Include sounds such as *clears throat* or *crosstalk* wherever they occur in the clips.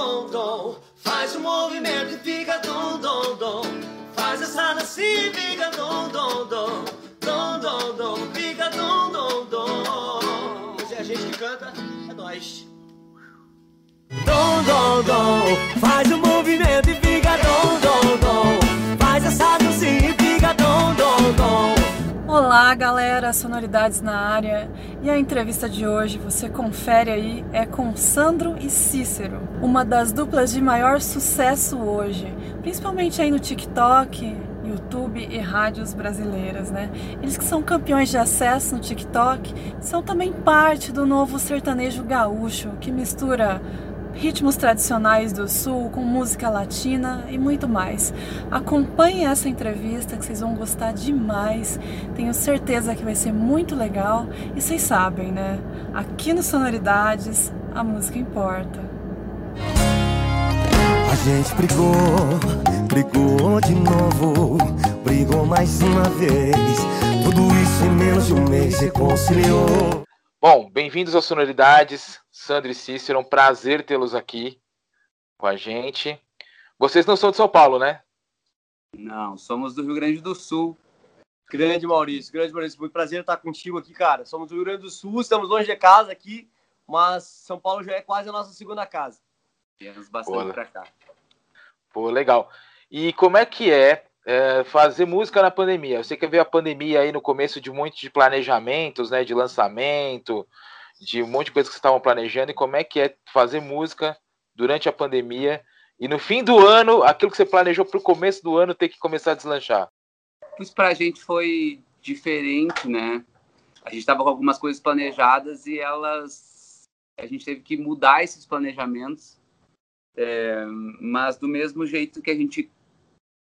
dom, dom. Faz o movimento e fica dom, dom, dom. Faz essa dancinha e fica dom, dom, dom. Dom, dom, dom. Fica dom, dom, dom. Mas é a gente que canta, é nós. Dom, dom, dom. Faz o movimento Olá, galera, sonoridades na área. E a entrevista de hoje, você confere aí, é com Sandro e Cícero, uma das duplas de maior sucesso hoje, principalmente aí no TikTok, YouTube e rádios brasileiras, né? Eles que são campeões de acesso no TikTok, são também parte do novo sertanejo gaúcho, que mistura ritmos tradicionais do sul com música latina e muito mais. Acompanhe essa entrevista que vocês vão gostar demais. Tenho certeza que vai ser muito legal e vocês sabem, né? Aqui no Sonoridades a música importa. A gente brigou, brigou de novo, brigou mais uma vez. Tudo isso em menos de um mês reconciliou. Bom, bem-vindos ao Sonoridades, Sandro e Cícero, é um prazer tê-los aqui com a gente. Vocês não são de São Paulo, né? Não, somos do Rio Grande do Sul. Grande Maurício, grande Maurício, muito prazer estar contigo aqui, cara. Somos do Rio Grande do Sul, estamos longe de casa aqui, mas São Paulo já é quase a nossa segunda casa. Viemos bastante Pô, pra cá. Pô, legal. E como é que é, é, fazer música na pandemia? Você quer ver a pandemia aí no começo de um monte de planejamentos, né? De lançamento, de um monte de coisas que vocês estavam planejando, e como é que é fazer música durante a pandemia e no fim do ano, aquilo que você planejou para o começo do ano ter que começar a deslanchar? Isso pra gente foi diferente, né? A gente tava com algumas coisas planejadas e elas. A gente teve que mudar esses planejamentos. É, mas do mesmo jeito que a gente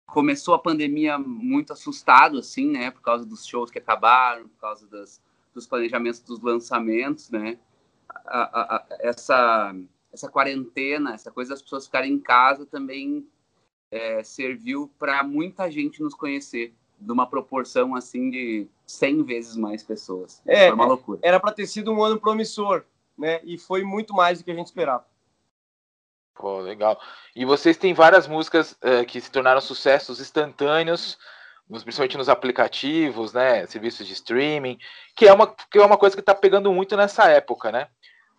começou a pandemia muito assustado, assim, né? Por causa dos shows que acabaram, por causa das, dos planejamentos dos lançamentos, né? A, a, a, essa, essa quarentena, essa coisa das pessoas ficarem em casa também é, serviu para muita gente nos conhecer, de uma proporção assim de 100 vezes mais pessoas. É, Foi uma loucura. Era para ter sido um ano promissor, né? E foi muito mais do que a gente esperava. Pô, legal. E vocês têm várias músicas eh, que se tornaram sucessos instantâneos, nos- principalmente nos aplicativos, né? Serviços de streaming, que é uma, que é uma coisa que está pegando muito nessa época, né?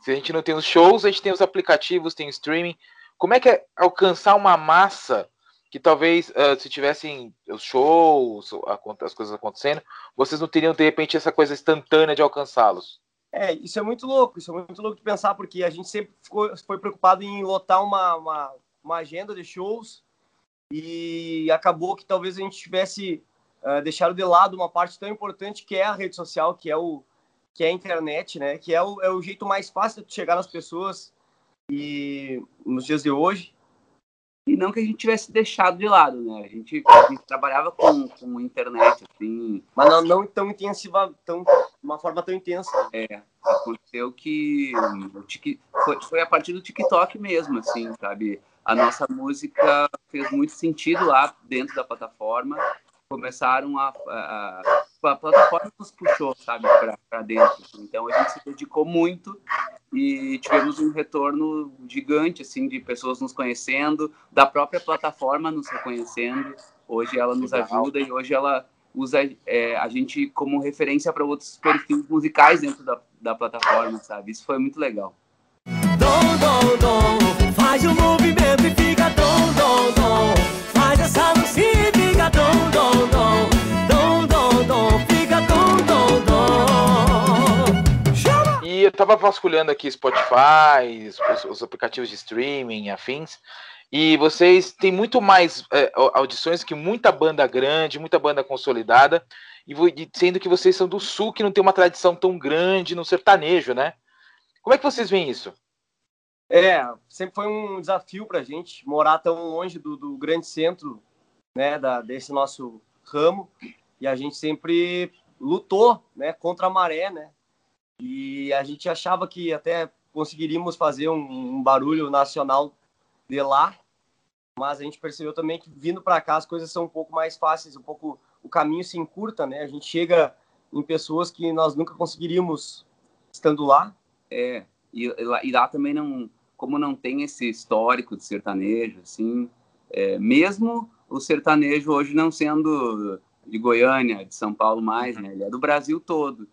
Se a gente não tem os shows, a gente tem os aplicativos, tem o streaming. Como é que é alcançar uma massa que talvez, eh, se tivessem os shows, as coisas acontecendo, vocês não teriam, de repente, essa coisa instantânea de alcançá-los? É, isso é muito louco, isso é muito louco de pensar, porque a gente sempre ficou, foi preocupado em lotar uma, uma, uma agenda de shows e acabou que talvez a gente tivesse ah, deixado de lado uma parte tão importante que é a rede social, que é, o, que é a internet, né? Que é o, é o jeito mais fácil de chegar nas pessoas e nos dias de hoje. E não que a gente tivesse deixado de lado, né? A gente, a gente trabalhava com, com internet, assim, Mas não, não tão intensiva, tão, uma forma tão intensa. É, aconteceu que foi, foi a partir do TikTok mesmo, assim, sabe? A nossa música fez muito sentido lá dentro da plataforma. Começaram a. A, a plataforma nos puxou, sabe, para dentro. Então a gente se dedicou muito e tivemos um retorno gigante, assim, de pessoas nos conhecendo, da própria plataforma nos reconhecendo. Hoje ela nos ajuda e hoje ela usa é, a gente como referência para outros perfis musicais dentro da, da plataforma, sabe? Isso foi muito legal. Dom, dom, dom, faz o movimento tava vasculhando aqui Spotify, os, os aplicativos de streaming, afins, e vocês têm muito mais é, au- audições que muita banda grande, muita banda consolidada, e, e sendo que vocês são do Sul, que não tem uma tradição tão grande no sertanejo, né? Como é que vocês veem isso? É, sempre foi um desafio pra gente morar tão longe do, do grande centro, né, da, desse nosso ramo, e a gente sempre lutou, né, contra a maré, né, e a gente achava que até conseguiríamos fazer um, um barulho nacional de lá, mas a gente percebeu também que vindo para cá as coisas são um pouco mais fáceis, um pouco o caminho se encurta, né, a gente chega em pessoas que nós nunca conseguiríamos estando lá, É, e, e lá, também não, como não tem esse histórico de sertanejo, assim, é, mesmo o sertanejo hoje não sendo de Goiânia, de São Paulo mais, né? Ele é do Brasil todo.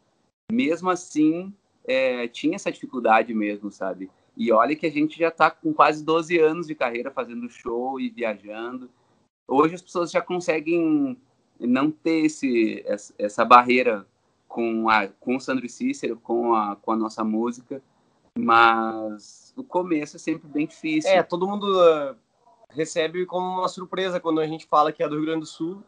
Mesmo assim, é, tinha essa dificuldade mesmo, sabe? E olha que a gente já está com quase 12 anos de carreira fazendo show e viajando. Hoje as pessoas já conseguem não ter esse, essa barreira com, a, com o Sandro Cícero, com a, com a nossa música, mas o começo é sempre bem difícil. É, todo mundo uh, recebe como uma surpresa quando a gente fala que é do Rio Grande do Sul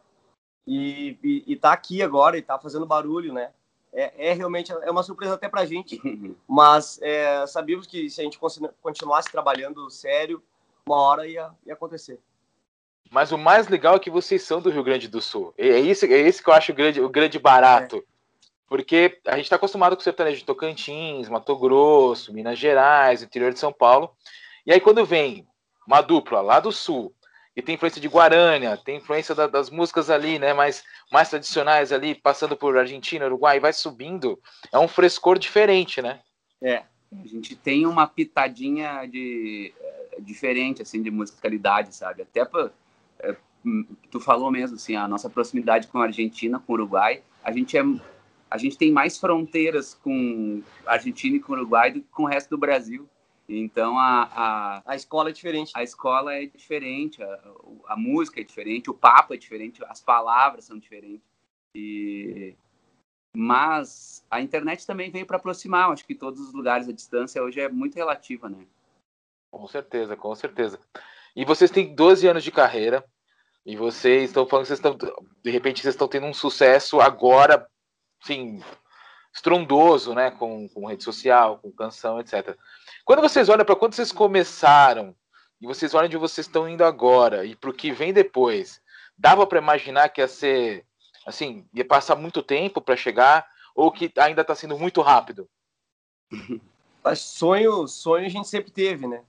e, e, e tá aqui agora e tá fazendo barulho, né? É, é realmente é uma surpresa até pra gente, mas é, sabíamos que se a gente continuasse trabalhando sério, uma hora ia, ia acontecer. Mas o mais legal é que vocês são do Rio Grande do Sul. É isso, é isso que eu acho o grande, o grande barato. É. Porque a gente está acostumado com o sertanejo de Tocantins, Mato Grosso, Minas Gerais, interior de São Paulo. E aí quando vem uma dupla lá do Sul, e tem influência de Guarânia, tem influência da, das músicas ali, né, mais, mais tradicionais ali, passando por Argentina, Uruguai, vai subindo, é um frescor diferente, né? É, a gente tem uma pitadinha de é, diferente, assim, de musicalidade, sabe? Até pra, é, tu falou mesmo, assim, a nossa proximidade com a Argentina, com o Uruguai, a gente é a gente tem mais fronteiras com Argentina e com Uruguai do que com o resto do Brasil. Então a, a, a escola é diferente. A escola é diferente, a, a música é diferente, o papo é diferente, as palavras são diferentes. E mas a internet também veio para aproximar. Acho que todos os lugares a distância hoje é muito relativa, né? Com certeza, com certeza. E vocês têm 12 anos de carreira e vocês estão falando que vocês estão de repente vocês estão tendo um sucesso agora sim, estrondoso, né, com, com rede social, com canção, etc. Quando vocês olham para quando vocês começaram e vocês olham de vocês estão indo agora e para o que vem depois, dava para imaginar que ia ser, assim, ia passar muito tempo para chegar ou que ainda está sendo muito rápido? *laughs* Mas sonho, sonho a gente sempre teve, né?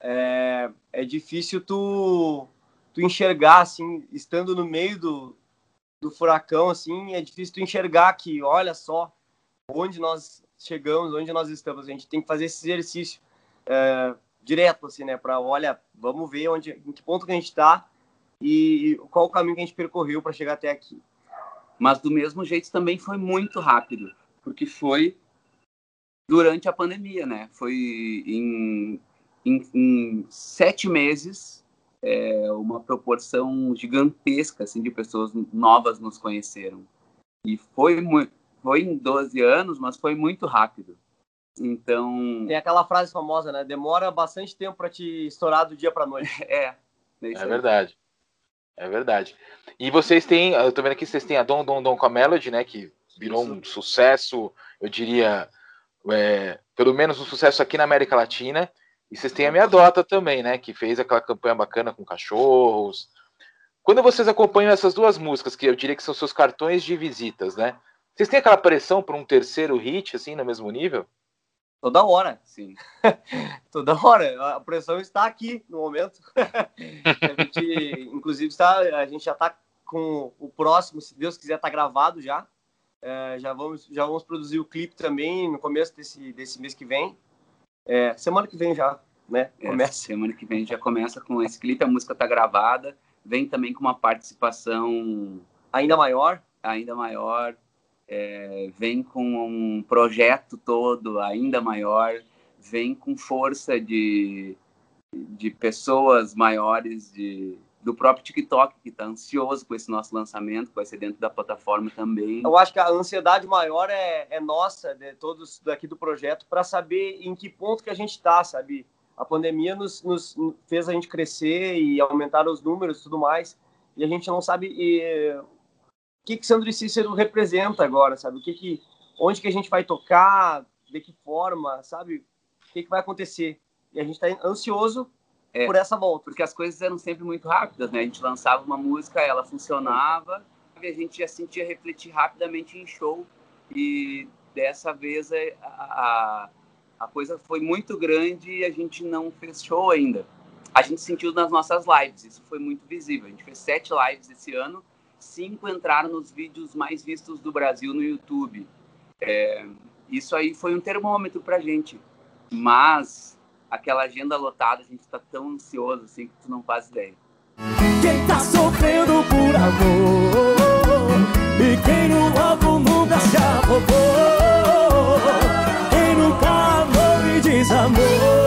É, é difícil tu, tu enxergar, assim, estando no meio do, do furacão, assim, é difícil tu enxergar que, olha só, onde nós chegamos, onde nós estamos. A gente tem que fazer esse exercício é, direto, assim, né? Para, olha, vamos ver onde, em que ponto que a gente está e qual o caminho que a gente percorreu para chegar até aqui. Mas do mesmo jeito também foi muito rápido, porque foi durante a pandemia, né? Foi em, em, em sete meses é, uma proporção gigantesca assim, de pessoas novas nos conheceram. E foi, muito, foi em 12 anos, mas foi muito rápido. Então. Tem aquela frase famosa, né? Demora bastante tempo para te estourar do dia para noite. *laughs* é. É, é verdade. É verdade. E vocês têm, eu tô vendo aqui, vocês têm a Dom Dom Dom com a Melody, né? Que virou um sucesso, eu diria, é, pelo menos um sucesso aqui na América Latina. E vocês têm a minha Dota também, né? Que fez aquela campanha bacana com cachorros. Quando vocês acompanham essas duas músicas, que eu diria que são seus cartões de visitas, né? Vocês têm aquela pressão por um terceiro hit, assim, no mesmo nível? Toda hora, sim. *laughs* Toda hora. A pressão está aqui no momento. *laughs* a gente, inclusive, está, a gente já está com o próximo, se Deus quiser, está gravado já. É, já, vamos, já vamos produzir o clipe também no começo desse, desse mês que vem. É, semana que vem já, né? É, começa. É, semana que vem já começa com esse clipe, a música tá gravada, vem também com uma participação ainda maior, ainda maior, é, vem com um projeto todo ainda maior, vem com força de, de pessoas maiores, de do próprio TikTok, que está ansioso com esse nosso lançamento, que vai ser dentro da plataforma também. Eu acho que a ansiedade maior é, é nossa, de todos daqui do projeto, para saber em que ponto que a gente está, sabe? A pandemia nos, nos, fez a gente crescer e aumentar os números e tudo mais, e a gente não sabe e, que que Sandro e Cícero representa agora, sabe? O que que, onde que a gente vai tocar, de que forma, sabe? O que que vai acontecer? E a gente está ansioso é, por essa volta. Porque as coisas eram sempre muito rápidas, né? A gente lançava uma música, ela funcionava, e a gente já sentia refletir rapidamente em show. E dessa vez é, a, a coisa foi muito grande e a gente não fez show ainda. A gente sentiu nas nossas lives, isso foi muito visível. A gente fez sete lives esse ano, cinco entraram nos vídeos mais vistos do Brasil no YouTube. É, isso aí foi um termômetro pra gente. Mas aquela agenda lotada, a gente tá tão ansioso assim que tu não faz ideia. Quem tá sofrendo por amor E quem no álbum nunca se afogou Quem nunca amou e desamou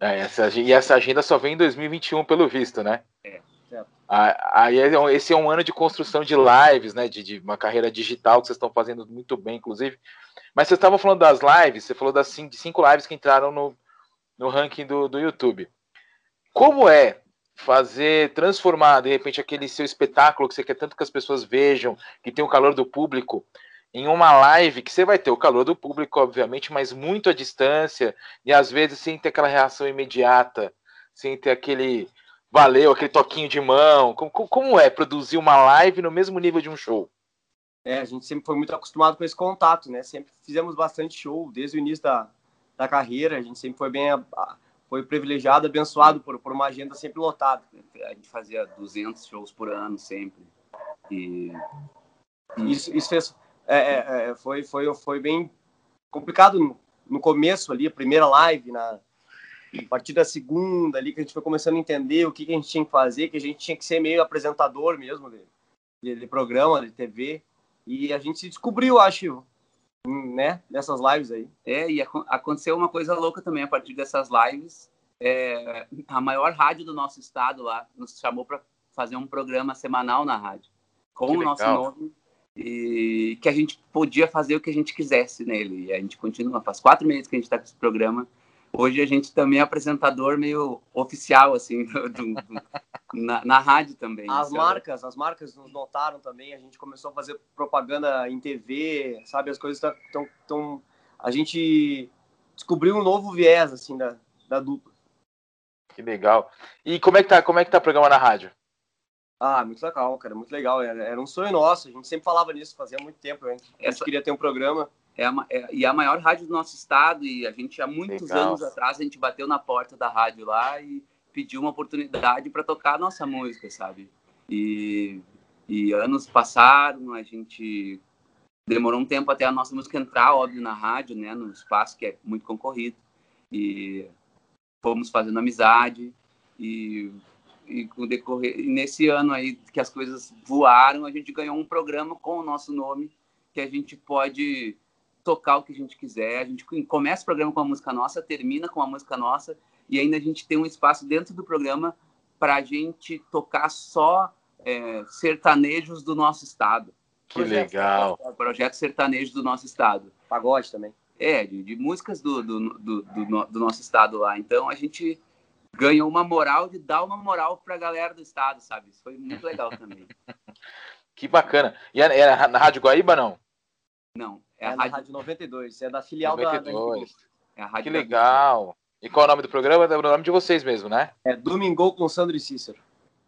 É, essa, e essa agenda só vem em 2021, pelo visto, né? É. Aí é esse é um ano de construção de lives, né? De, de, uma carreira digital que vocês estão fazendo muito bem, inclusive. Mas vocês estavam falando das lives, você falou das cinco, de cinco lives que entraram no, no ranking do, do YouTube. Como é fazer, transformar, de repente, aquele seu espetáculo que você quer tanto que as pessoas vejam, que tem o calor do público, em uma live que você vai ter o calor do público, obviamente, mas muito à distância, e às vezes sem ter aquela reação imediata, sem ter aquele valeu, aquele toquinho de mão? Como, como é produzir uma live no mesmo nível de um show? É, a gente sempre foi muito acostumado com esse contato, né? Sempre fizemos bastante show desde o início da, da carreira. A gente sempre foi bem foi privilegiado, abençoado por, por uma agenda sempre lotada. A gente fazia 200 shows por ano sempre. E isso, isso fez é, é, é, foi, foi, foi bem complicado no, no começo ali, a primeira live na a partir da segunda ali que a gente foi começando a entender o que, que a gente tinha que fazer, que a gente tinha que ser meio apresentador mesmo de, de, de programa, de TV. E a gente se descobriu, acho, né, nessas lives aí. É, e aconteceu uma coisa louca também a partir dessas lives. É, a maior rádio do nosso estado lá nos chamou para fazer um programa semanal na rádio, com que o nosso legal. nome, e que a gente podia fazer o que a gente quisesse nele. E a gente continua, faz quatro meses que a gente está com esse programa hoje a gente também é apresentador meio oficial, assim, *laughs* do, do, na, na, rádio também. As sabe? marcas, as marcas nos notaram também, a gente começou a fazer propaganda em TV, sabe, as coisas estão... Tão, a gente descobriu um novo viés, assim, da, da dupla. Que legal. E como é que tá, como é que tá o programa na rádio? Ah, muito legal, cara, muito legal. Era, era um sonho nosso, a gente sempre falava nisso, fazia muito tempo, a gente Essa... queria ter um programa é a, é, e a maior rádio do nosso estado e a gente há muitos Legal. anos atrás a gente bateu na porta da rádio lá e pediu uma oportunidade para tocar a nossa música, sabe? E, e anos passaram, a gente demorou um tempo até a nossa música entrar, óbvio, na rádio, né, no espaço que é muito concorrido. E fomos fazendo amizade e, e com decorrer e nesse ano aí que as coisas voaram, a gente ganhou um programa com o nosso nome que a gente pode tocar o que a gente quiser. A gente começa o programa com a música nossa, termina com a música nossa, e ainda a gente tem um espaço dentro do programa para a gente tocar só é, sertanejos do nosso estado. Que projeto, legal! Projeto sertanejo do nosso estado. Pagode também. É, de, de músicas do do, do, do, do, nosso estado lá. Então a gente ganhou uma moral de dar uma moral para a galera do estado, sabe? Isso foi muito legal também. *laughs* que bacana. E era é, é na Rádio Guaíba, não? Não, é, é a Rádio... Rádio 92, é da filial 92. da, da é Que legal. E qual é o nome do programa? É o nome de vocês mesmo, né? É Domingo com Sandro e Cícero.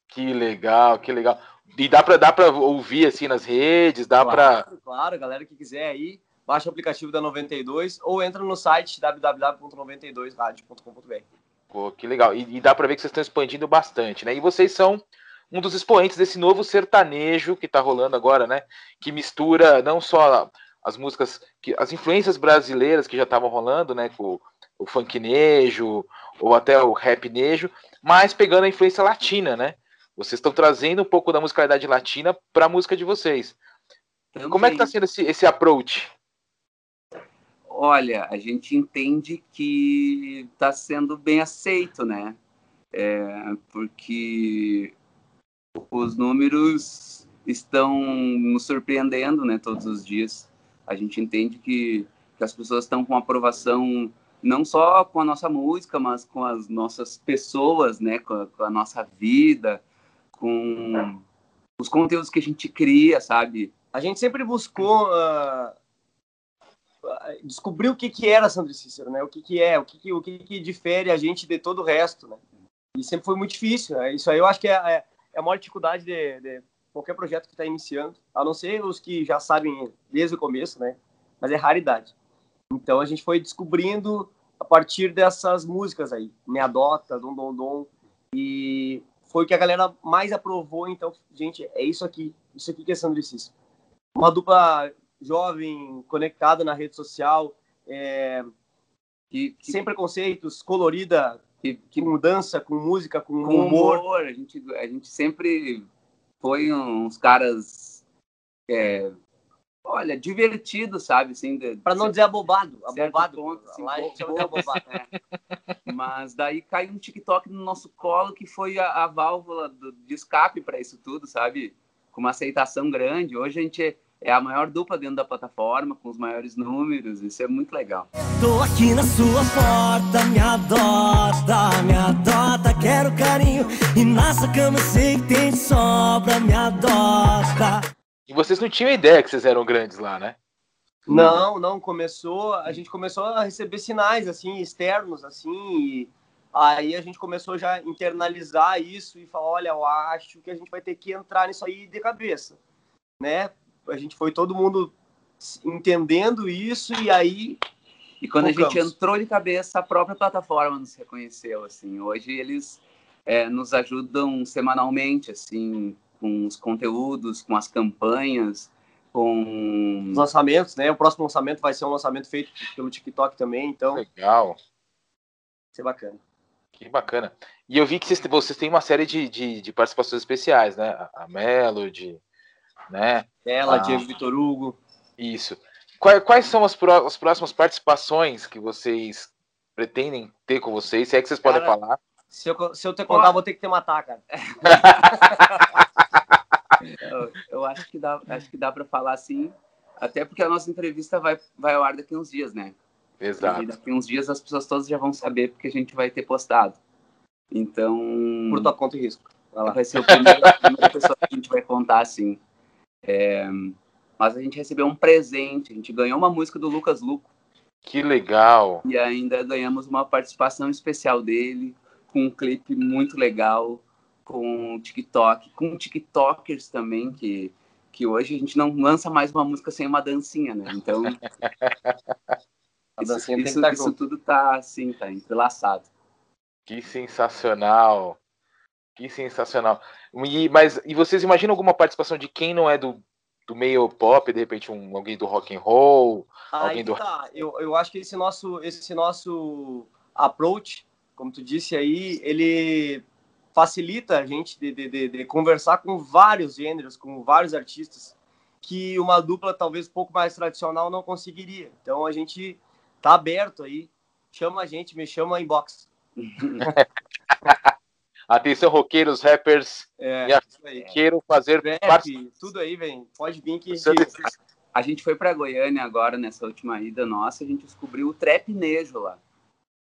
Que legal, que legal. E dá para dá pra ouvir assim nas redes, dá claro, para Claro, galera que quiser aí, baixa o aplicativo da 92 ou entra no site www.92radio.com.br. Pô, que legal. E, e dá para ver que vocês estão expandindo bastante, né? E vocês são um dos expoentes desse novo sertanejo que está rolando agora, né? Que mistura não só as músicas, que as influências brasileiras que já estavam rolando, né, com o funknejo ou até o rapnejo, mas pegando a influência latina, né? Vocês estão trazendo um pouco da musicalidade latina para a música de vocês. Também. Como é que está sendo esse, esse approach? Olha, a gente entende que está sendo bem aceito, né? É, porque os números estão nos surpreendendo, né, todos os dias. A gente entende que, que as pessoas estão com aprovação não só com a nossa música, mas com as nossas pessoas, né? Com a, com a nossa vida, com os conteúdos que a gente cria, sabe? A gente sempre buscou uh, descobrir o que que era Sandro Cícero, né? O que que é, o que que, o que que difere a gente de todo o resto, né? E sempre foi muito difícil. Né? Isso aí eu acho que é, é, é a maior dificuldade de, de qualquer projeto que está iniciando, a não ser os que já sabem desde o começo, né? Mas é raridade. Então a gente foi descobrindo a partir dessas músicas aí, Me Adota, Dom Dom Dom, e foi o que a galera mais aprovou. Então, gente, é isso aqui, isso aqui que é Sandro Cis. Uma dupla jovem, conectada na rede social, é, Que, que, sem preconceitos, colorida, que, que com dança, com música, com, com humor. humor. A gente, a gente sempre foi uns caras, é, olha, divertidos, sabe? Assim, Para não dizer abobado. Abobado. ponto, assim, lá a gente bo- chama de abobado. É. *laughs* Mas daí caiu um TikTok no nosso colo que foi a, a válvula do- de escape para isso tudo, sabe? Com uma aceitação grande. Hoje a gente é, a maior dupla dentro da plataforma, com os maiores números. Isso é muito legal. Tô aqui na sua porta, me adota, me adota, quero carinho. E nessa cama sei que tem sobra, me adota. E vocês não tinham ideia que vocês eram grandes lá, né? Não, não, começou, a gente começou a receber sinais, assim, externos, assim, e aí a gente começou já a internalizar isso e falar, olha, eu acho que a gente vai ter que entrar nisso aí de cabeça, né? A gente foi todo mundo entendendo isso e aí, E quando a gente Focamos. entrou de cabeça, a própria plataforma nos reconheceu, assim. Hoje eles é, nos ajudam semanalmente, assim, com os conteúdos, com as campanhas, com... os lançamentos, né? O próximo lançamento vai ser um lançamento feito pelo TikTok também, então vai Legal. ser bacana. Que bacana. E eu vi que vocês, vocês têm uma série de, de, de participações especiais, né? A- A Melody, né? Ela, Ah. Diego Vitor Hugo. Isso. Quais, quais são as, pró- as próximas participações que vocês pretendem ter com vocês? Se é que vocês podem Cara, falar. Se eu, se eu te contar, vou ter que te matar, cara. *laughs* Eu, eu acho que dá, acho que dá para falar assim, até porque a nossa entrevista vai, vai ao ar daqui uns dias, né? E Exato. daqui uns dias as pessoas todas já vão saber porque a gente vai ter postado. Então, Por tua conta e risco. Lá. vai ser o primeiro, a primeira pessoa que a gente vai contar assim. É, mas a gente recebeu um presente, a gente ganhou uma música do Lucas Luco Que legal. e ainda ganhamos uma participação especial dele, com um clipe muito legal, com TikTok, com TikTokers também, que, que hoje a gente não lança mais uma música sem uma dancinha, né? Então, *laughs* isso, que isso, isso tudo tá assim, tá entrelaçado. Que sensacional. Que sensacional. E, mas, e vocês imaginam alguma participação de quem não é do, do meio pop, de repente um, alguém do rock and roll? Alguém Aí do- tá. Eu, eu acho que esse nosso, esse nosso approach, como tu disse aí, ele facilita a gente de, de, de, de conversar com vários gêneros, com vários artistas, que uma dupla talvez um pouco mais tradicional não conseguiria. Então a gente tá aberto aí. Chama a gente, me chama inbox. *laughs* Atenção, roqueiros, rappers, É, E quero fazer Rap, parte. tudo aí, vem. Pode vir que, A gente foi pra Goiânia agora, nessa última ida nossa, a gente descobriu o trapnejo lá.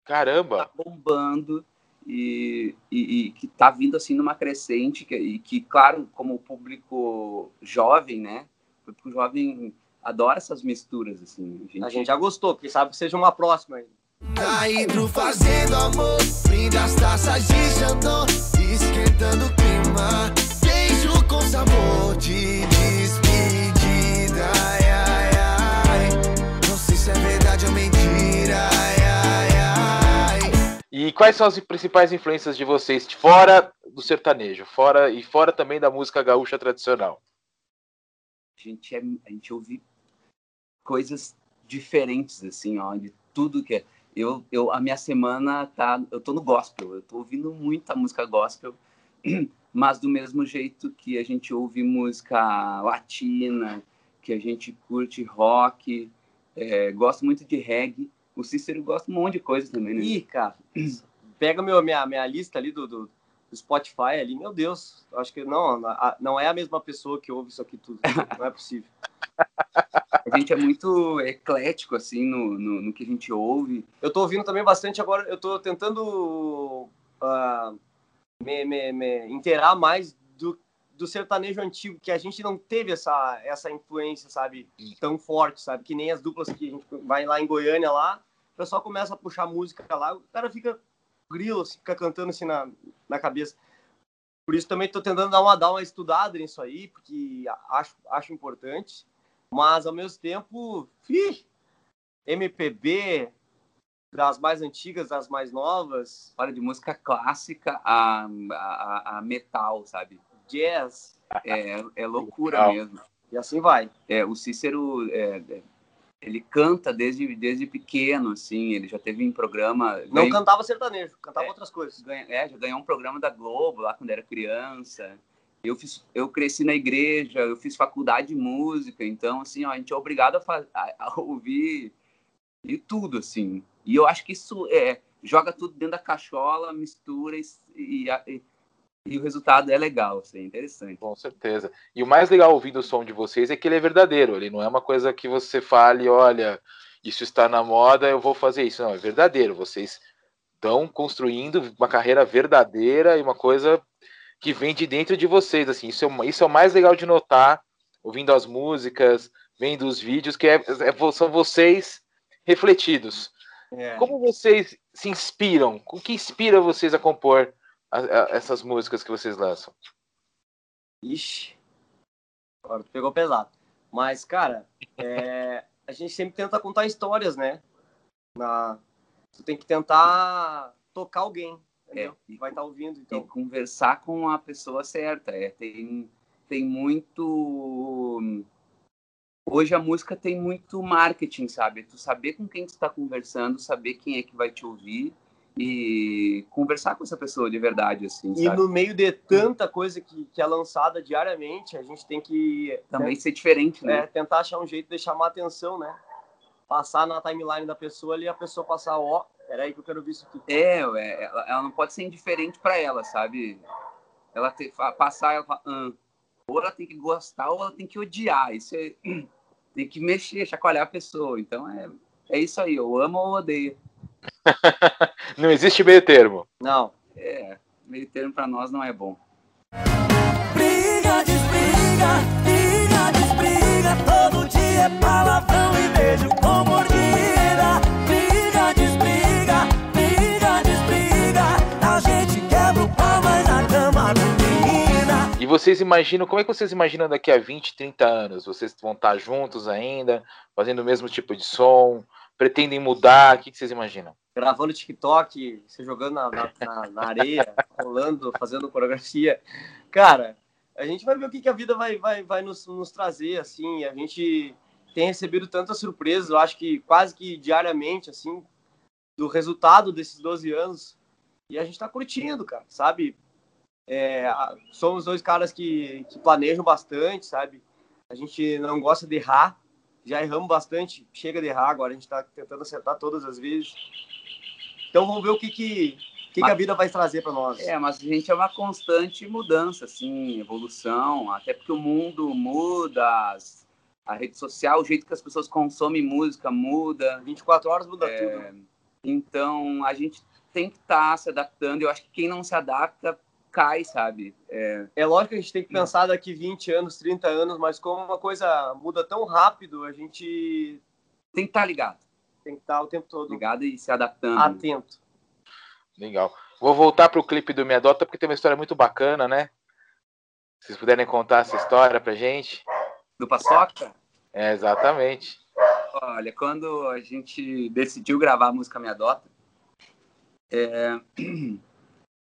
Caramba! tá bombando e, e, e que tá vindo assim numa crescente que, e que, claro, como o público jovem, né? O público jovem adora essas misturas, assim. A gente, a gente já gostou. Quem sabe que seja uma próxima aí. Tá indo fazendo amor, brinda as taças de Xandão, esquentando o clima. Beijo com sabor de despedida. Ai, ai, ai. Não sei se é verdade ou mentira. Ai, ai, ai. E quais são as principais influências de vocês fora do sertanejo, fora e fora também da música gaúcha tradicional? a gente, é, a gente ouve coisas diferentes, assim, ó, de tudo que é. Eu, eu, a minha semana tá. Eu tô no gospel, eu tô ouvindo muita música gospel, *clears throat* mas do mesmo jeito que a gente ouve música latina, que a gente curte rock, é, gosto muito de reggae. O Cícero gosta de um monte de coisa também, né? Ih, cara, *clears throat* pega meu, minha, minha lista ali do, do, do Spotify ali, meu Deus, eu acho que não, não é a mesma pessoa que ouve isso aqui tudo, não é possível. *laughs* A gente é muito eclético, assim, no, no, no que a gente ouve. Eu tô ouvindo também bastante agora, eu tô tentando ah, me, me, me inteirar mais do, do sertanejo antigo, que a gente não teve essa, essa influência, sabe, tão forte, sabe, que nem as duplas que a gente vai lá em Goiânia lá, o pessoal começa a puxar música lá, o cara fica grilo, assim, fica cantando assim na, na cabeça. Por isso também tô tentando dar uma, dar uma estudada nisso aí, porque acho, acho importante, mas ao mesmo tempo, ih, MPB, das mais antigas, das mais novas, Olha, de música clássica a, a, a metal, sabe? jazz. É, é loucura Legal. mesmo. E assim vai. É, o Cícero, é, ele canta desde, desde pequeno, assim, ele já teve um programa... Não cantava sertanejo, cantava É. outras coisas. ganha- é, já ganhou um programa da Globo lá quando era criança. Eu, fiz, eu cresci na igreja, eu fiz faculdade de música, então, assim, ó, a gente é obrigado a, a- ouvir de tudo, assim. E eu acho que isso é, joga tudo dentro da cachola, mistura e, e, e- e o resultado é legal, assim, é interessante. Com certeza. E o mais legal ouvindo o som de vocês é que ele é verdadeiro. Ele não é uma coisa que você fale, olha, isso está na moda, eu vou fazer isso. Não, é verdadeiro. Vocês estão construindo uma carreira verdadeira e uma coisa que vem de dentro de vocês. Assim, isso é, o- isso é o mais legal de notar, ouvindo as músicas, vendo os vídeos, que é, é- são vocês refletidos. É. Como vocês se inspiram? O que inspira vocês a compor a- a- essas músicas que vocês lançam? Ixi, agora pegou pesado. Mas, cara, é, a gente sempre tenta contar histórias, né? Na, tu tem que tentar tocar alguém? É, e- Vai estar ouvindo, e então. conversar com a pessoa certa. É, tem, tem muito. Hoje a música tem muito marketing, sabe? Tu saber com quem tu está conversando, saber quem é que vai te ouvir e conversar com essa pessoa de verdade, assim, E sabe? no meio de tanta coisa que, que é lançada diariamente, a gente tem que Também ser diferente, né? é, tentar achar um jeito de chamar atenção, né? Passar na timeline da pessoa ali e a pessoa passar, ó, peraí que eu quero ver isso aqui. É, é, ela, ela não pode ser indiferente para ela, sabe? Ela tem, fa- passar, ela fala, "Ah", ou ela tem que gostar ou ela tem que odiar. Isso é, *clears throat* tem que mexer, chacoalhar a pessoa. Então é, é isso aí, eu amo ou odeio. *laughs* Não existe meio termo. Não, É, meio termo para nós não é bom. Briga, desbriga, briga, desbriga. Todo dia é palavrão e beijo com mordida. Vocês imaginam, como é que vocês imaginam daqui a 20, 30 anos? Vocês vão estar juntos ainda, fazendo o mesmo tipo de som? Pretendem mudar? O que que vocês imaginam? gravando TikTok, se jogando na, na, na- areia, *laughs* rolando, fazendo coreografia. Cara, a gente vai ver o que, que a vida vai, vai, vai nos, nos trazer, assim. A gente tem recebido tantas surpresas, eu acho que quase que diariamente, assim, do resultado desses 12 anos. E a gente tá curtindo, cara, sabe? É, somos dois caras que, que planejam bastante, sabe? A gente não gosta de errar. Já erramos bastante, chega de errar, agora a gente tá tentando acertar todas as vezes. Então vamos ver o que, que, que, que a vida vai trazer para nós. É, mas a gente é uma constante mudança, assim, evolução, até porque o mundo muda, as- a rede social, o jeito que as pessoas consomem música muda. 24 horas muda É, tudo. Então, a gente tem que estar se adaptando. Eu acho que quem não se adapta cai, sabe? É, É lógico que a gente tem que pensar daqui 20 anos, 30 anos, mas como uma coisa muda tão rápido, a gente tem que estar ligado. tem que estar o tempo todo Ligado e se adaptando. atento. Legal. Vou voltar pro clipe do Me Adota, porque tem uma história muito bacana, né? Se vocês puderem contar essa história pra gente. Do Paçoca? É, exatamente. Olha, quando a gente decidiu gravar a música Me Adota, é, *clears throat*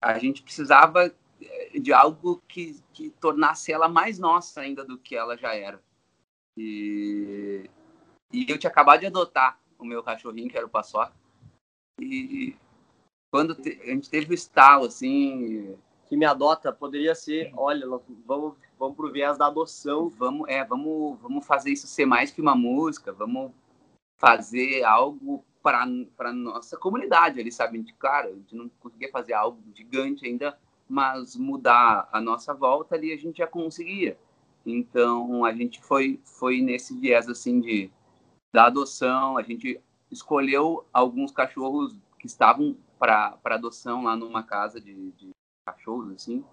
a gente precisava é, de algo que, que tornasse ela mais nossa ainda do que ela já era. E, e eu tinha acabado de adotar o meu cachorrinho, que era o Paçoca. E quando te- a gente teve o estalo, assim, Que me adota poderia ser, olha, vamos, vamos pro viés da adoção. vamos, é, vamos, vamos fazer isso ser mais que uma música, vamos fazer algo para nossa comunidade ali, sabe? Gente, claro, a gente não conseguia fazer algo gigante ainda, mas mudar a nossa volta ali a gente já conseguia. Então a gente foi foi nesse viés assim de da adoção, a gente escolheu alguns cachorros que estavam para adoção lá numa casa de, de cachorros assim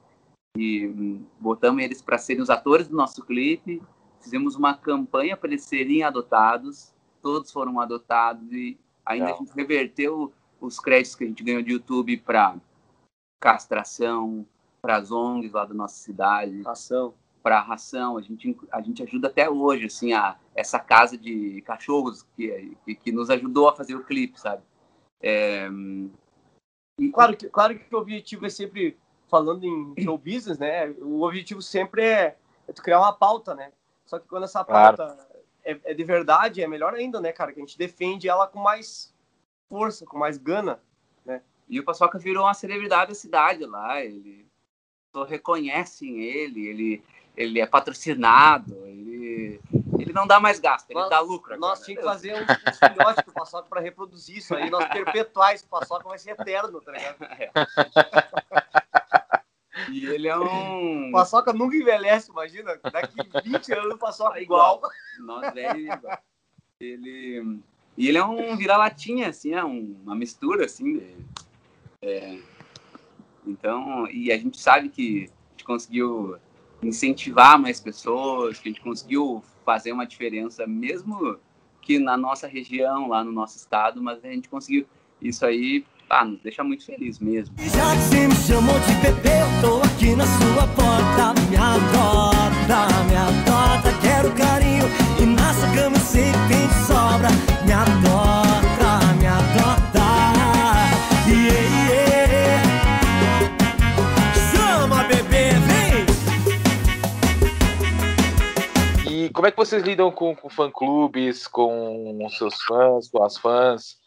e hum, botamos eles para serem os atores do nosso clipe, fizemos uma campanha para eles serem adotados, todos foram adotados e ainda Legal. a gente reverteu os créditos que a gente ganhou de YouTube para castração, para as ONGs lá da nossa cidade, Ação. para ração. A gente, a gente ajuda até hoje, assim, a, essa casa de cachorros que, que, que nos ajudou a fazer o clipe, sabe? É, e, Claro que, claro que o objetivo é sempre, falando em *clears throat* show business, né? O objetivo sempre é, é tu criar uma pauta, né? Só que quando essa pauta claro. É, é, de verdade, é melhor ainda, né, cara? Que a gente defende ela com mais força, com mais gana, né? E o Paçoca virou uma celebridade da cidade lá. Ele reconhecem ele, ele, ele é patrocinado, ele, ele não dá mais gasto, ele nós, dá lucro. Agora. Nós tínhamos que fazer um, um filhote do Paçoca para reproduzir isso aí, nós perpetuar esse Paçoca vai ser eterno, tá ligado? É. *laughs* E ele é um. *laughs* Paçoca nunca envelhece, imagina. Daqui 20 anos o Paçoca é igual. Nós velhos igual. Ele. E ele é um vira-latinha, assim, é um, uma mistura, assim. De, é... Então, e a gente sabe que a gente conseguiu incentivar mais pessoas, que a gente conseguiu fazer uma diferença, mesmo que na nossa região, lá no nosso estado, mas a gente conseguiu isso aí ah, nos deixa muito feliz mesmo. Já que você me chamou de bebê, eu tô aqui na sua porta. Me adota, me adota, quero carinho. E na sua cama eu sei que tem de sobra. Me adota, me adota. Yeah, yeah. Chama, bebê, vem! E como é que vocês lidam com, com fã-clubes, com seus fãs, com as fãs?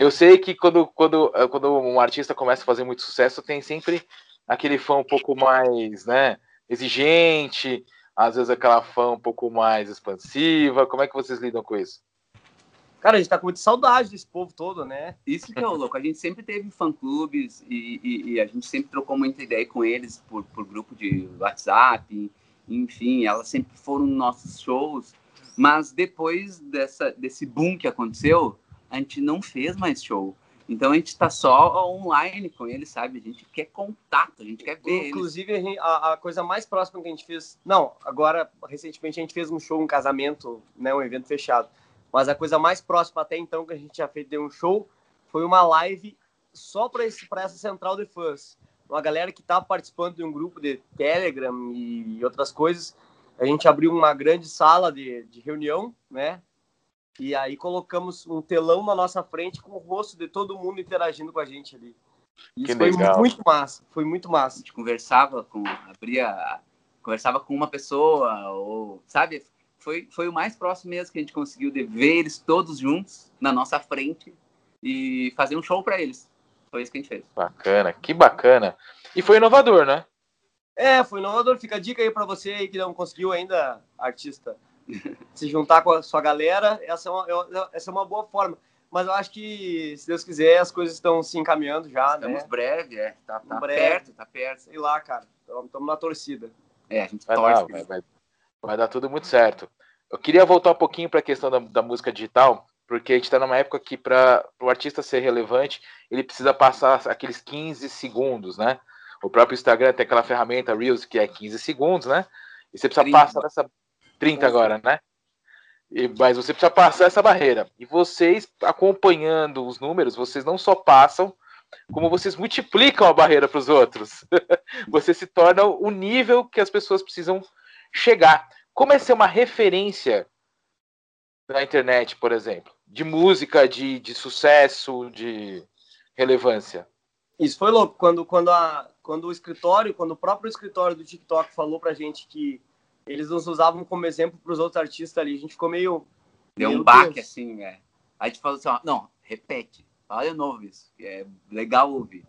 Eu sei que quando, quando, eh, quando um artista começa a fazer muito sucesso, tem sempre aquele fã um pouco mais né, exigente, às vezes aquela fã um pouco mais expansiva. Como é que vocês lidam com isso? Cara, a gente tá com muita saudade desse povo todo, né? Isso que é o louco. A gente sempre teve fã-clubes e, e, e, a gente sempre trocou muita ideia com eles por, por grupo de WhatsApp, enfim, elas sempre foram nossos shows. Mas depois dessa, desse boom que aconteceu, a gente não fez mais show. Então a gente está só online com ele, sabe? A gente quer contato, a gente quer ver. Inclusive, a, a, coisa mais próxima que a gente fez. Não, agora, recentemente, a gente fez um show, um casamento, né? Um evento fechado. Mas a coisa mais próxima até então que a gente já fez de um show foi uma live só para essa central de fãs. Uma galera que estava participando de um grupo de Telegram e outras coisas. A gente abriu uma grande sala de, de reunião, né? E aí colocamos um telão na nossa frente com o rosto de todo mundo interagindo com a gente ali. Isso que foi legal. muito massa, foi muito massa. A gente conversava com, abria, conversava com uma pessoa, ou, sabe? Foi, foi o mais próximo mesmo que a gente conseguiu de ver eles todos juntos na nossa frente e fazer um show para eles. Foi isso que a gente fez. Bacana, que bacana. E foi inovador, né? É, foi inovador. Fica a dica aí para você aí que não conseguiu ainda, artista *laughs* se juntar com a sua galera, essa é uma, essa é uma boa forma. Mas eu acho que, se Deus quiser, as coisas estão se encaminhando já, Estamos né? breve, é. Tá, tá breve. perto, tá perto. Sei lá, cara. Estamos na torcida. É, a gente vai torce. Dar, vai, vai, vai, dar tudo muito certo. Eu queria voltar um pouquinho para a questão da, da, música digital, porque a gente está numa época que, para o artista ser relevante, ele precisa passar aqueles 15 segundos, né? O próprio Instagram tem aquela ferramenta Reels que é 15 segundos, né? E você precisa 30. passar essa 30 agora, né? E, mas você precisa passar essa barreira. E vocês, acompanhando os números, vocês não só passam, como vocês multiplicam a barreira para os outros. *laughs* você se torna o nível que as pessoas precisam chegar. Como é ser uma referência na internet, por exemplo? De música, de, de sucesso, de relevância. Isso foi louco. Quando, quando, a, quando o escritório, quando o próprio escritório do TikTok falou pra gente que eles nos usavam como exemplo para os outros artistas ali. A gente ficou meio. Deu um baque, assim, é. Aí a gente falou assim: ó, não, repete, fala de novo isso. É legal ouvir.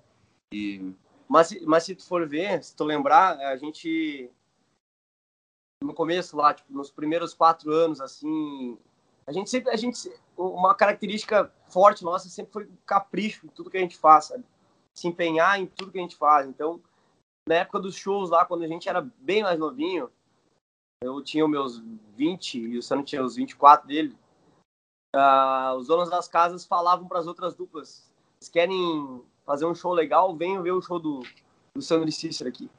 E... Mas, mas se tu for ver, se tu lembrar, a gente. No começo lá, tipo, nos primeiros quatro anos, assim. A gente sempre. A gente, uma característica forte nossa sempre foi capricho em tudo que a gente faz, sabe? Se empenhar em tudo que a gente faz. Então, na época dos shows lá, quando a gente era bem mais novinho, eu tinha os meus 20 e o Sano tinha os 24 dele. Uh, os donos das casas falavam para as outras duplas: se querem fazer um show legal, venham ver o show do, do Sandro e Cícero aqui.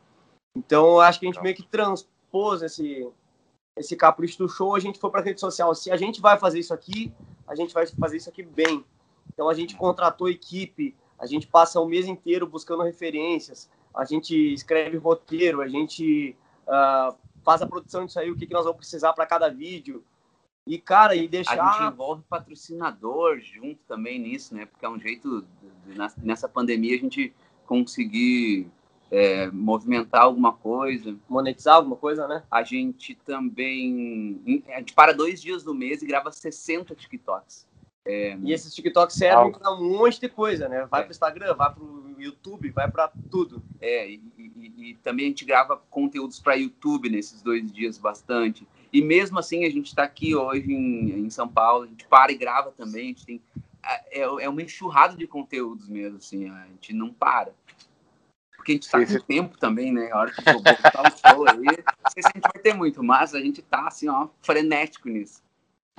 Então, eu acho que a gente meio que transpôs esse, esse capricho do show. A gente foi para a rede social: se a gente vai fazer isso aqui, a gente vai fazer isso aqui bem. Então, a gente contratou equipe, a gente passa o mês inteiro buscando referências, a gente escreve roteiro, a gente. Uh, faz a produção disso aí, o que, que nós vamos precisar para cada vídeo. E, cara, e deixar. A gente envolve patrocinador junto também nisso, né? Porque é um jeito, de, nessa pandemia, a gente conseguir é, movimentar alguma coisa. Monetizar alguma coisa, né? A gente também. A gente para dois dias do mês e grava 60 TikToks. É... E esses TikToks servem para um monte de coisa, né? Vai é. para o Instagram, vai para o YouTube, vai para tudo. É, e, e, e, também a gente grava conteúdos para YouTube nesses dois dias bastante. E mesmo assim, a gente está aqui hoje em, em, São Paulo, a gente para e grava também, a gente tem. É, é uma enxurrada de conteúdos mesmo, assim, a gente não para. Porque a gente está com tempo também, né? A hora que for botar o show aí, não sei se a gente vai ter muito, mas a gente tá assim, ó, frenético nisso.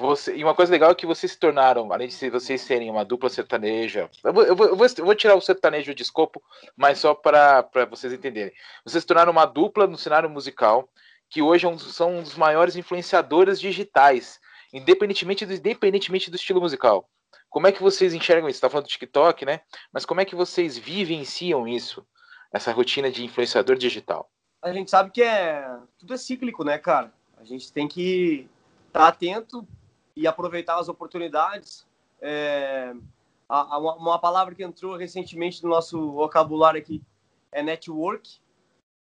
Você, e uma coisa legal é que vocês se tornaram, além de vocês serem uma dupla sertaneja, eu vou, eu vou, eu vou, tirar o sertanejo de escopo, mas só para vocês entenderem. Vocês se tornaram uma dupla no cenário musical, que hoje é são um dos maiores influenciadores digitais, independentemente do, independentemente do estilo musical. Como é que vocês enxergam isso? Está falando do TikTok, né? Mas como é que vocês vivenciam isso? essa rotina de influenciador digital? A gente sabe que é tudo é cíclico, né, cara? A gente tem que estar tá atento e aproveitar as oportunidades. É, uma palavra que entrou recentemente no nosso vocabulário aqui é network,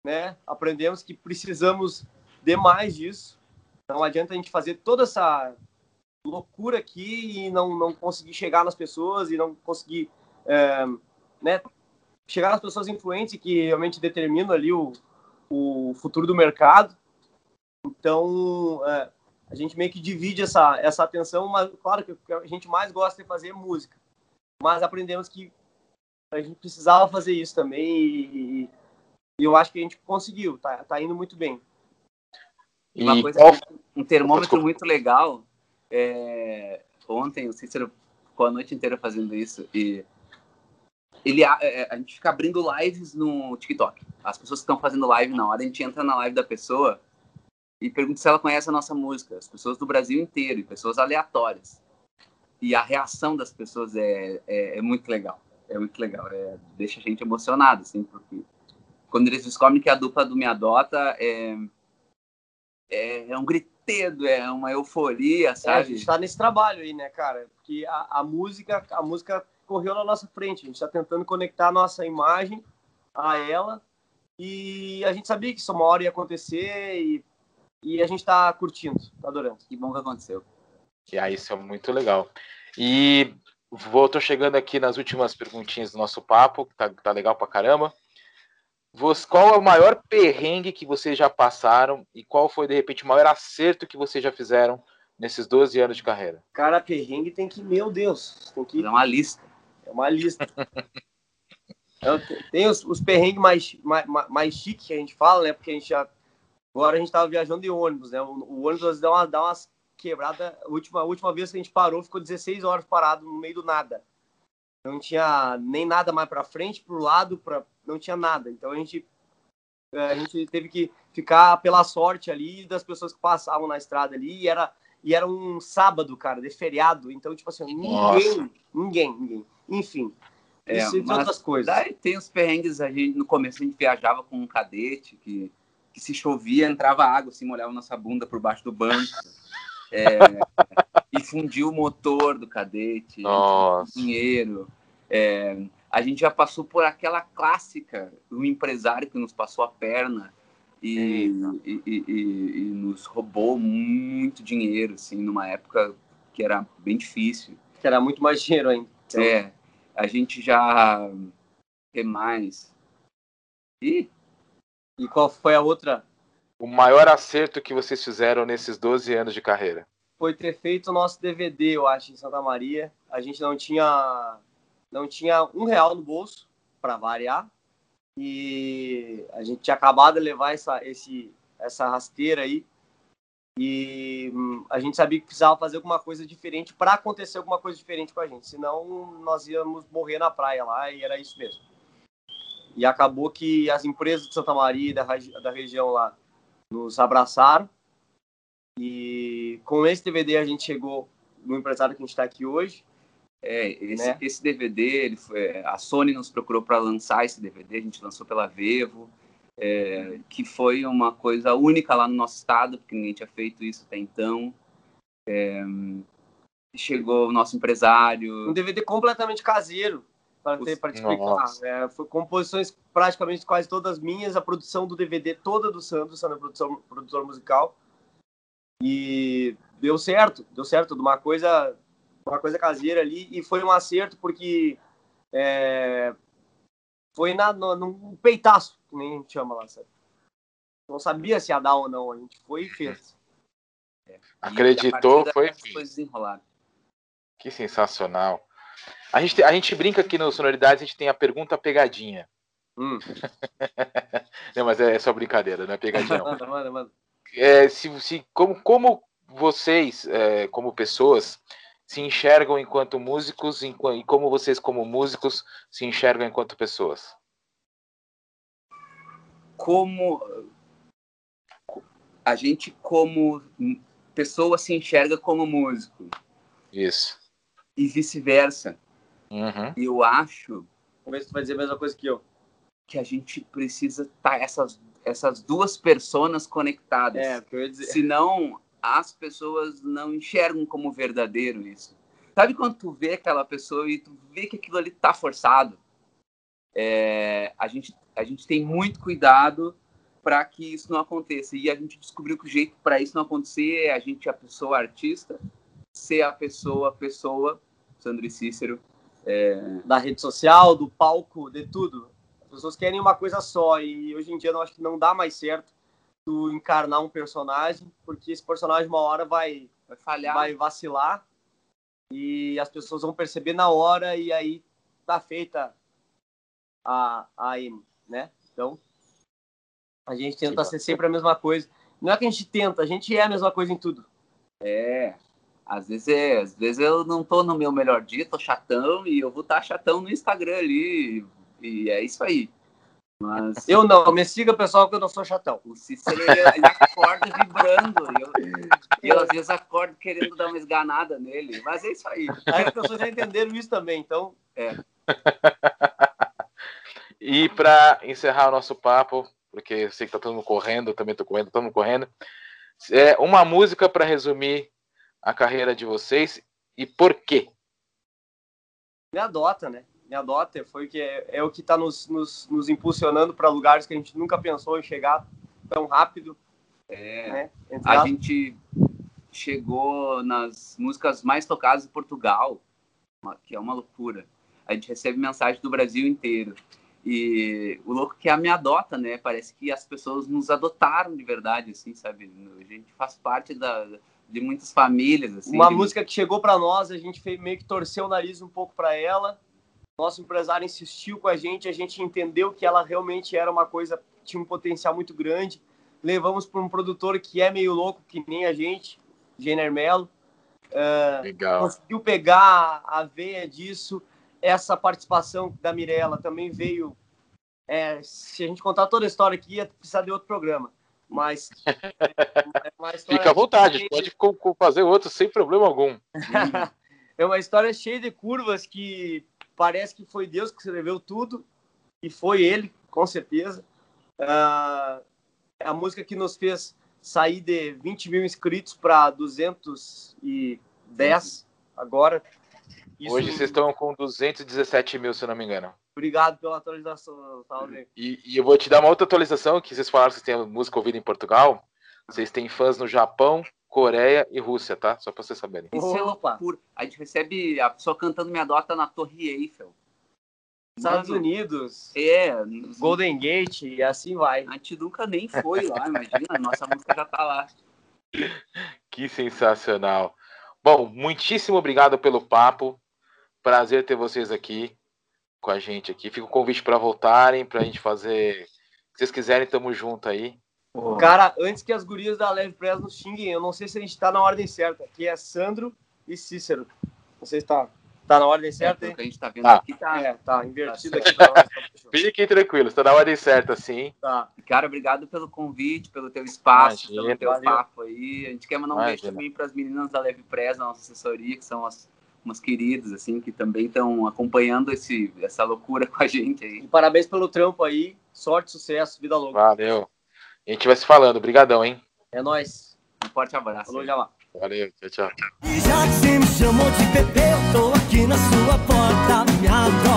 né? Aprendemos que precisamos de mais disso. Não adianta a gente fazer toda essa loucura aqui e não, não conseguir chegar nas pessoas e não conseguir é, né, chegar nas pessoas influentes que realmente determinam ali o, o futuro do mercado. Então, é, a gente meio que divide essa, essa atenção, mas claro que o que a gente mais gosta de fazer é música. Mas aprendemos que a gente precisava fazer isso também e, e eu acho que a gente conseguiu, tá, tá indo muito bem. E uma coisa, um termômetro muito legal, é, ontem o Cícero ficou a noite inteira fazendo isso e ele, a, é, a, gente fica abrindo lives no TikTok. As pessoas que estão fazendo live na hora, a gente entra na live da pessoa e pergunta se ela conhece a nossa música. As pessoas do Brasil inteiro e pessoas aleatórias. E a reação das pessoas é, é, é muito legal. É muito legal. É, deixa a gente emocionado, assim, porque quando eles descobrem que a dupla do Me Adota é, é, é um gritedo, é uma euforia, sabe? É, a gente tá nesse trabalho aí, né, cara? Porque a, a música, a música correu na nossa frente. A gente está tentando conectar a nossa imagem a ela e a gente sabia que isso uma hora ia acontecer e, e a gente está curtindo, tá adorando. Que bom que aconteceu. E aí, isso é muito legal. E vou, tô chegando aqui nas últimas perguntinhas do nosso papo, tá, tá legal pra caramba. Qual é o maior perrengue que vocês já passaram e qual foi, de repente, o maior acerto que vocês já fizeram nesses 12 anos de carreira? Cara, perrengue tem que, meu Deus, tem que. É uma lista. É uma lista. *laughs* Então, tem os, os perrengues mais, mais, mais chiques que a gente fala, né? Porque a gente já. Agora a gente estava viajando de ônibus, né? O, o ônibus dá, uma, dá umas quebradas. A última, a última vez que a gente parou, ficou 16 horas parado no meio do nada. Não tinha nem nada mais para frente, para o lado, pra... não tinha nada. Então a gente, é, a gente teve que ficar pela sorte ali das pessoas que passavam na estrada ali. E era, e era um sábado, cara, de feriado. Então, tipo assim, ninguém, Nossa. ninguém, ninguém. Enfim. É, isso e outras coisas. Daí tem os perrengues, a gente, no começo a gente viajava com um cadete que, que se chovia, entrava água, assim, molhava nossa bunda por baixo do banco. *laughs* É, e fundiu o motor do cadete, dinheiro. É, a gente já passou por aquela clássica, o empresário que nos passou a perna e, e, e, e, nos roubou muito dinheiro, assim, numa época que era bem difícil. Que era muito mais dinheiro ainda. Então... É, a gente já tem mais. E e qual foi a outra? O maior acerto que vocês fizeram nesses 12 anos de carreira? Foi ter feito o nosso DVD, eu acho, em Santa Maria. A gente não tinha não tinha um real no bolso para variar e a gente tinha acabado de levar essa esse essa rasteira aí e hum, a gente sabia que precisava fazer alguma coisa diferente para acontecer alguma coisa diferente com a gente, senão nós íamos morrer na praia lá e era isso mesmo. E acabou que as empresas de Santa Maria da, da região lá nos abraçaram e com esse DVD a gente chegou no empresário que a gente está aqui hoje. É, esse, né? esse DVD, ele foi, a Sony nos procurou para lançar esse DVD, a gente lançou pela Vevo é, que foi uma coisa única lá no nosso estado, porque ninguém tinha feito isso até então. É, chegou o nosso empresário. Um DVD completamente caseiro. Para te, te explicar. É, foi composições praticamente quase todas minhas, a produção do DVD toda do Sandro, Sandro é produção, produtor musical. E deu certo, deu certo, de uma coisa, uma coisa caseira ali, e foi um acerto porque é, foi na, no, num peitaço, que nem a gente chama lá, sabe? Não sabia se ia dar ou não, a gente foi e fez. É. *laughs* Acreditou, foi. Coisas enrolaram. Que sensacional. A gente, a gente brinca aqui no Sonoridades, a gente tem a pergunta pegadinha. Hum. *laughs* não, mas é, é, só brincadeira, não é pegadinha. Não. *laughs* manda, manda, manda. É, se, se, como, como vocês, é, como pessoas, se enxergam enquanto músicos e como vocês, como músicos, se enxergam enquanto pessoas? Como a gente, como pessoa, se enxerga como músico. Isso. E vice-versa. Uhum. Eu acho. Se tu vai dizer a mesma coisa que eu. Que a gente precisa estar tá essas, essas duas personas conectadas. É, eu ia dizer. Senão as pessoas não enxergam como verdadeiro isso. Sabe quando tu vê aquela pessoa e tu vê que aquilo ali tá forçado? É, a, gente, a gente tem muito cuidado para que isso não aconteça. E a gente descobriu que o jeito para isso não acontecer é a gente, a pessoa artista, ser a pessoa, a pessoa, Sandro e Cícero. É... Da rede social, do palco, de tudo. As pessoas querem uma coisa só e hoje em dia eu acho que não dá mais certo tu encarnar um personagem, porque esse personagem uma hora vai, vai falhar, vai vacilar e as pessoas vão perceber na hora e aí tá feita a, a M, né? Então, a gente tenta ser sempre a mesma coisa. Não é que a gente tenta, a gente é a mesma coisa em tudo. É, às vezes, é, às vezes eu não tô no meu melhor dia, tô chatão e eu vou estar tá chatão no Instagram ali. E é isso aí. Mas... Eu não, me siga pessoal que eu não sou chatão. O Cícero ele, ele acorda vibrando. E eu, eu, às vezes acordo querendo dar uma esganada nele. Mas é isso aí. Aí as pessoas já entenderam isso também, então. É. e para encerrar o nosso papo, porque eu sei que tá todo mundo correndo, eu também tô correndo, todo mundo correndo. É uma música para resumir a carreira de vocês e por quê? Me adota, né? Me adota, foi que é, é o que está nos, nos, nos, impulsionando para lugares que a gente nunca pensou em chegar tão rápido. É, né? a gente chegou nas músicas mais tocadas em Portugal, que é uma loucura. A gente recebe mensagem do Brasil inteiro. E o louco que é a me adota, né? Parece que as pessoas nos adotaram de verdade, assim, sabe? A gente faz parte da, de muitas famílias, assim. Uma música que chegou para nós, a gente fez, meio que torceu o nariz um pouco para ela. Nosso empresário insistiu com a gente, a gente entendeu que ela realmente era uma coisa, tinha um potencial muito grande. Levamos para um produtor que é meio louco, que nem a gente, Jenner Mello. Uh, Legal. Conseguiu pegar a veia disso essa participação da Mirella também veio. É, se a gente contar toda a história aqui, ia precisar de outro programa. Mas. *laughs* É Fica à vontade, pode de... fazer outro sem problema algum. *laughs* é uma história cheia de curvas que parece que foi Deus que escreveu tudo, e foi Ele, com certeza. Uh, é a música que nos fez sair de 20 mil inscritos para 210 agora. Isso... Hoje vocês estão com 217 mil, se não me engano. Obrigado pela atualização, Salve. E, e, eu vou te dar uma outra atualização, que vocês falaram que vocês têm música ouvida em Portugal. Vocês têm fãs no Japão, Coreia e Rússia, tá? Só pra vocês saberem. Isso é loucura. A gente recebe a pessoa cantando Minha Dota na Torre Eiffel. Estados Mano, Unidos. É. Golden Gate e assim vai. A gente nunca nem foi lá, imagina. A nossa música já tá lá. Que sensacional. Bom, muitíssimo obrigado pelo papo. Prazer ter vocês aqui com a gente aqui. Fica o convite para voltarem, para a gente fazer. Se vocês quiserem, tamo junto aí. Cara, antes que as gurias da Leve Press nos xinguem, eu não sei se a gente tá na ordem certa. Aqui é Sandro e Cícero. Não sei se tá, tá na ordem certa, é, que a gente tá vendo ah. aqui, tá. É, tá invertido tá aqui. Tá Fiquem tranquilos, tá na ordem certa, sim. Tá. Cara, obrigado pelo convite, pelo teu espaço, Imagina, pelo teu valeu. papo aí. A gente quer mandar um Imagina. beijo também para as meninas da Leve Press, da nossa assessoria, que são as umas queridas, assim, que também estão acompanhando esse, essa loucura *laughs* com a gente aí. E parabéns pelo trampo aí. Sorte, sucesso, vida louca. Valeu. A gente vai se falando. Obrigadão, hein? É nóis. Um forte abraço. Falou, já lá. Valeu, tchau, tchau. E já que você me chamou de bebê, eu tô aqui na sua porta, me adora.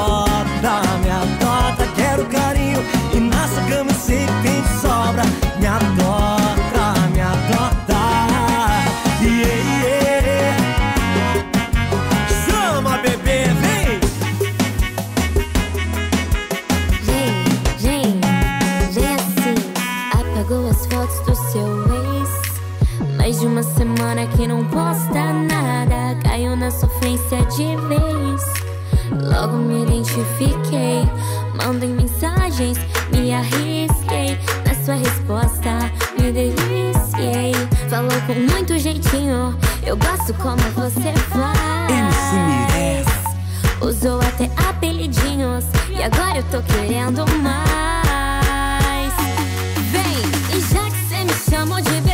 Uma semana que não posta nada. Caiu na sofrência de vez. Logo me identifiquei. Mandei mensagens, me arrisquei. Na sua resposta, me deliciei. Falou com muito jeitinho. Eu gosto como você faz. Usou até apelidinhos e agora eu tô querendo mais. Vem, e já que cê me chamou de